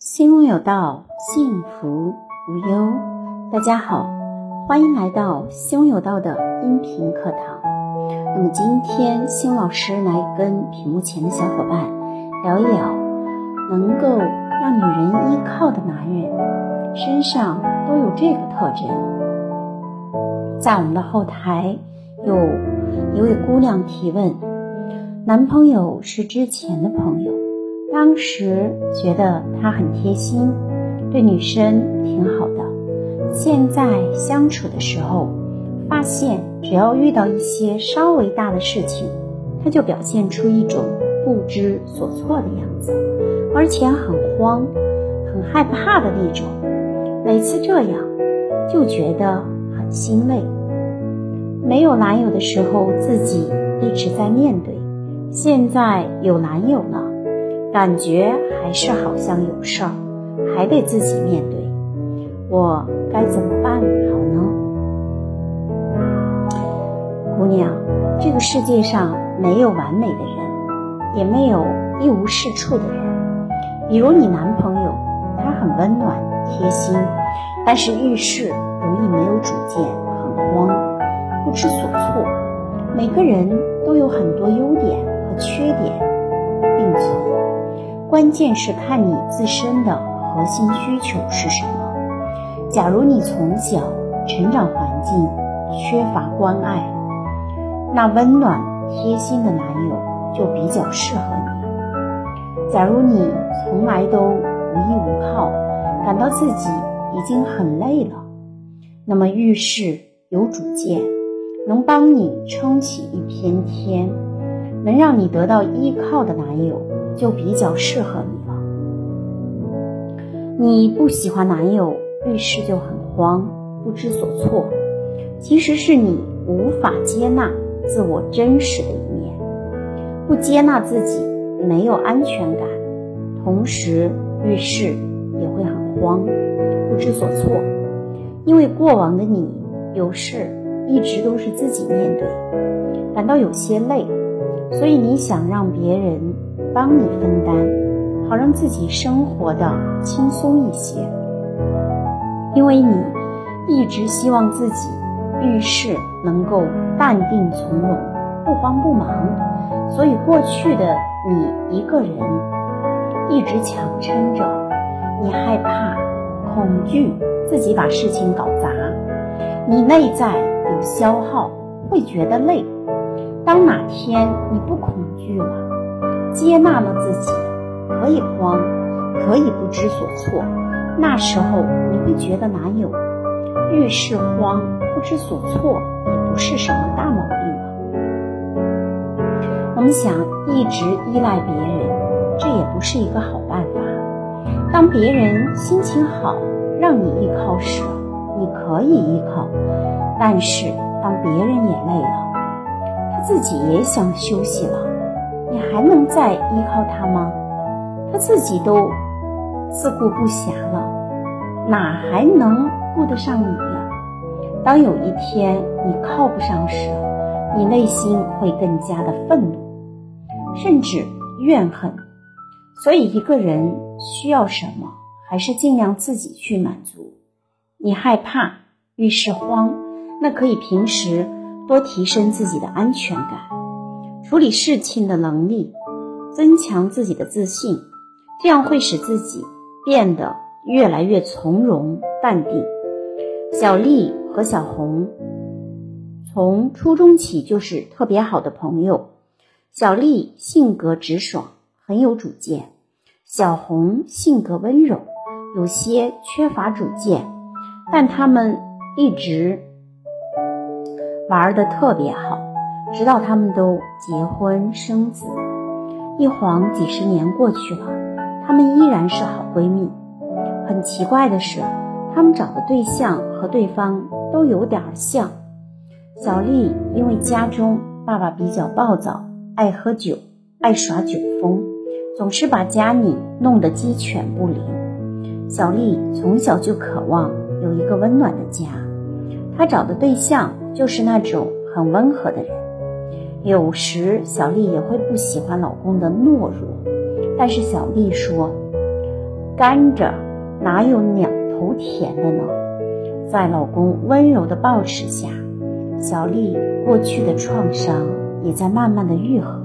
心中有道，幸福无忧。大家好，欢迎来到心中有道的音频课堂。那么今天，新老师来跟屏幕前的小伙伴聊一聊，能够让女人依靠的男人身上都有这个特征。在我们的后台有一位姑娘提问：男朋友是之前的朋友。当时觉得他很贴心，对女生挺好的。现在相处的时候，发现只要遇到一些稍微大的事情，他就表现出一种不知所措的样子，而且很慌、很害怕的那种。每次这样，就觉得很心累。没有男友的时候，自己一直在面对；现在有男友了。感觉还是好像有事儿，还得自己面对，我该怎么办好呢？姑娘，这个世界上没有完美的人，也没有一无是处的人。比如你男朋友，他很温暖贴心，但是遇事容易没有主见，很慌，不知所措。每个人都有很多优点和缺点并存。关键是看你自身的核心需求是什么。假如你从小成长环境缺乏关爱，那温暖贴心的男友就比较适合你。假如你从来都无依无靠，感到自己已经很累了，那么遇事有主见，能帮你撑起一片天，能让你得到依靠的男友。就比较适合你了。你不喜欢男友遇事就很慌，不知所措，其实是你无法接纳自我真实的一面，不接纳自己，没有安全感，同时遇事也会很慌，不知所措。因为过往的你有事一直都是自己面对，感到有些累，所以你想让别人。帮你分担，好让自己生活的轻松一些。因为你一直希望自己遇事能够淡定从容，不慌不忙，所以过去的你一个人一直强撑着。你害怕、恐惧自己把事情搞砸，你内在有消耗，会觉得累。当哪天你不恐惧了？接纳了自己，可以慌，可以不知所措。那时候你会觉得男友遇事慌、不知所措，也不是什么大毛病了。我们想一直依赖别人，这也不是一个好办法。当别人心情好，让你依靠时，你可以依靠；但是当别人也累了，他自己也想休息了。你还能再依靠他吗？他自己都自顾不暇了，哪还能顾得上你呀？当有一天你靠不上时，你内心会更加的愤怒，甚至怨恨。所以，一个人需要什么，还是尽量自己去满足。你害怕遇事慌，那可以平时多提升自己的安全感。处理事情的能力，增强自己的自信，这样会使自己变得越来越从容淡定。小丽和小红从初中起就是特别好的朋友。小丽性格直爽，很有主见；小红性格温柔，有些缺乏主见，但他们一直玩的特别好。直到他们都结婚生子，一晃几十年过去了，她们依然是好闺蜜。很奇怪的是，她们找的对象和对方都有点像。小丽因为家中爸爸比较暴躁，爱喝酒，爱耍酒疯，总是把家里弄得鸡犬不宁。小丽从小就渴望有一个温暖的家，她找的对象就是那种很温和的人。有时小丽也会不喜欢老公的懦弱，但是小丽说，甘蔗哪有两头甜的呢？在老公温柔的抱持下，小丽过去的创伤也在慢慢的愈合，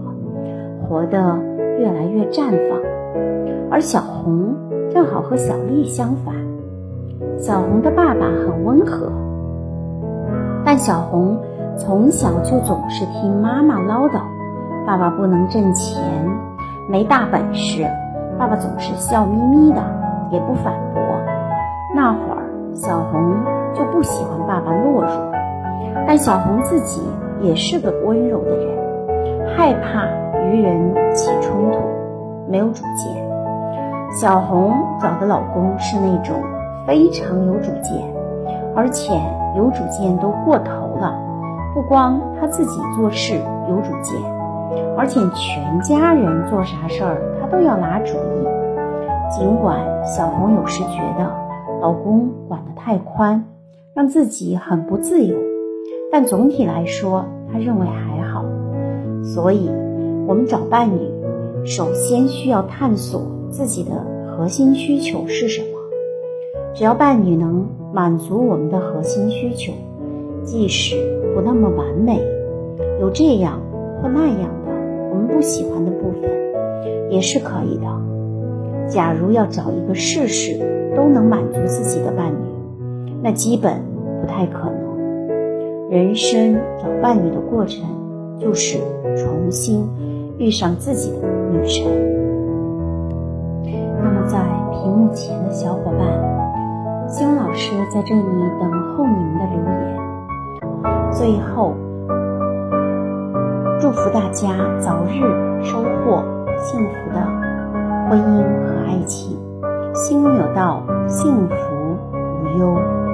活得越来越绽放。而小红正好和小丽相反，小红的爸爸很温和，但小红从小就总是听妈妈唠叨，爸爸不能挣钱，没大本事。爸爸总是笑眯眯的，也不反驳。那会儿，小红就不喜欢爸爸懦弱，但小红自己也是个温柔的人，害怕与人起冲突，没有主见。小红找的老公是那种非常有主见，而且有主见都过头了，不光他自己做事有主见，而且全家人做啥事儿他。都要拿主意，尽管小红有时觉得老公管得太宽，让自己很不自由，但总体来说，她认为还好。所以，我们找伴侣，首先需要探索自己的核心需求是什么。只要伴侣能满足我们的核心需求，即使不那么完美，有这样或那样的我们不喜欢的部分。也是可以的。假如要找一个事事都能满足自己的伴侣，那基本不太可能。人生找伴侣的过程，就是重新遇上自己的女神。那么，在屏幕前的小伙伴，希望老师在这里等候你们的留言。最后，祝福大家早日收获。幸福的婚姻和爱情，心有道，幸福无忧。